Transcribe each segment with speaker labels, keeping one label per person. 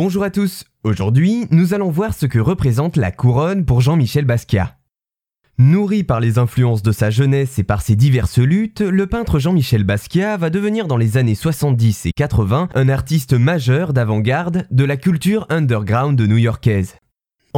Speaker 1: Bonjour à tous, aujourd'hui nous allons voir ce que représente la couronne pour Jean-Michel Basquiat. Nourri par les influences de sa jeunesse et par ses diverses luttes, le peintre Jean-Michel Basquiat va devenir dans les années 70 et 80 un artiste majeur d'avant-garde de la culture underground new-yorkaise.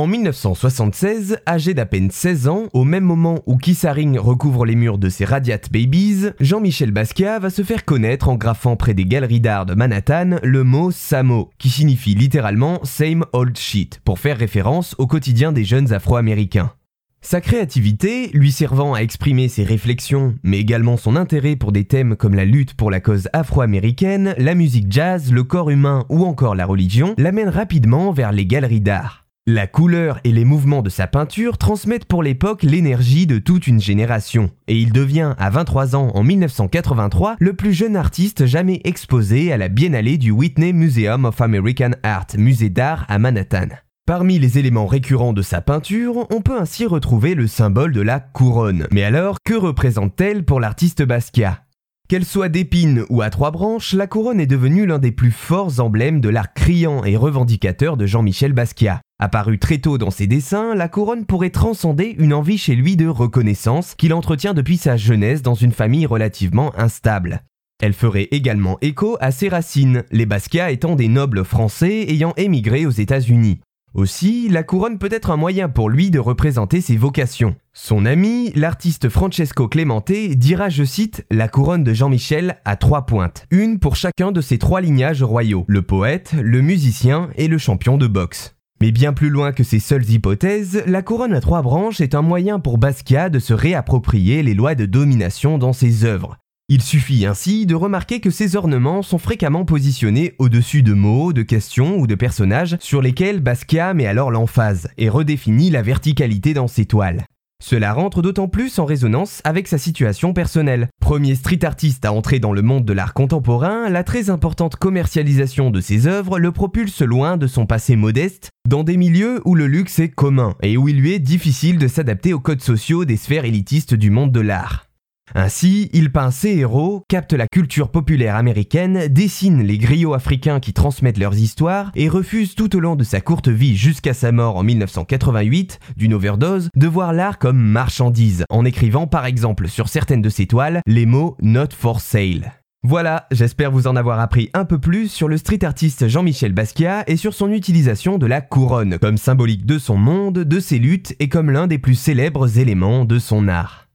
Speaker 1: En 1976, âgé d'à peine 16 ans, au même moment où Kissaring recouvre les murs de ses Radiat Babies, Jean-Michel Basquiat va se faire connaître en graffant près des galeries d'art de Manhattan le mot Samo, qui signifie littéralement Same Old Shit, pour faire référence au quotidien des jeunes afro-américains. Sa créativité, lui servant à exprimer ses réflexions, mais également son intérêt pour des thèmes comme la lutte pour la cause afro-américaine, la musique jazz, le corps humain ou encore la religion, l'amène rapidement vers les galeries d'art. La couleur et les mouvements de sa peinture transmettent pour l'époque l'énergie de toute une génération, et il devient à 23 ans en 1983 le plus jeune artiste jamais exposé à la biennale du Whitney Museum of American Art, musée d'art à Manhattan. Parmi les éléments récurrents de sa peinture, on peut ainsi retrouver le symbole de la couronne. Mais alors, que représente-t-elle pour l'artiste Basquiat? Qu'elle soit d'épines ou à trois branches, la couronne est devenue l'un des plus forts emblèmes de l'art criant et revendicateur de Jean-Michel Basquiat. Apparu très tôt dans ses dessins, la couronne pourrait transcender une envie chez lui de reconnaissance qu'il entretient depuis sa jeunesse dans une famille relativement instable. Elle ferait également écho à ses racines, les Basquiat étant des nobles français ayant émigré aux États-Unis. Aussi, la couronne peut être un moyen pour lui de représenter ses vocations. Son ami, l'artiste Francesco Clemente, dira, je cite, La couronne de Jean-Michel à trois pointes, une pour chacun de ses trois lignages royaux, le poète, le musicien et le champion de boxe. Mais bien plus loin que ces seules hypothèses, la couronne à trois branches est un moyen pour Basquiat de se réapproprier les lois de domination dans ses œuvres, il suffit ainsi de remarquer que ces ornements sont fréquemment positionnés au-dessus de mots, de questions ou de personnages sur lesquels Basquiat met alors l'emphase et redéfinit la verticalité dans ses toiles. Cela rentre d'autant plus en résonance avec sa situation personnelle. Premier street artiste à entrer dans le monde de l'art contemporain, la très importante commercialisation de ses œuvres le propulse loin de son passé modeste, dans des milieux où le luxe est commun et où il lui est difficile de s'adapter aux codes sociaux des sphères élitistes du monde de l'art. Ainsi, il peint ses héros, capte la culture populaire américaine, dessine les griots africains qui transmettent leurs histoires et refuse tout au long de sa courte vie jusqu'à sa mort en 1988 d'une overdose de voir l'art comme marchandise, en écrivant par exemple sur certaines de ses toiles les mots Not for sale. Voilà, j'espère vous en avoir appris un peu plus sur le street artiste Jean-Michel Basquiat et sur son utilisation de la couronne comme symbolique de son monde, de ses luttes et comme l'un des plus célèbres éléments de son art.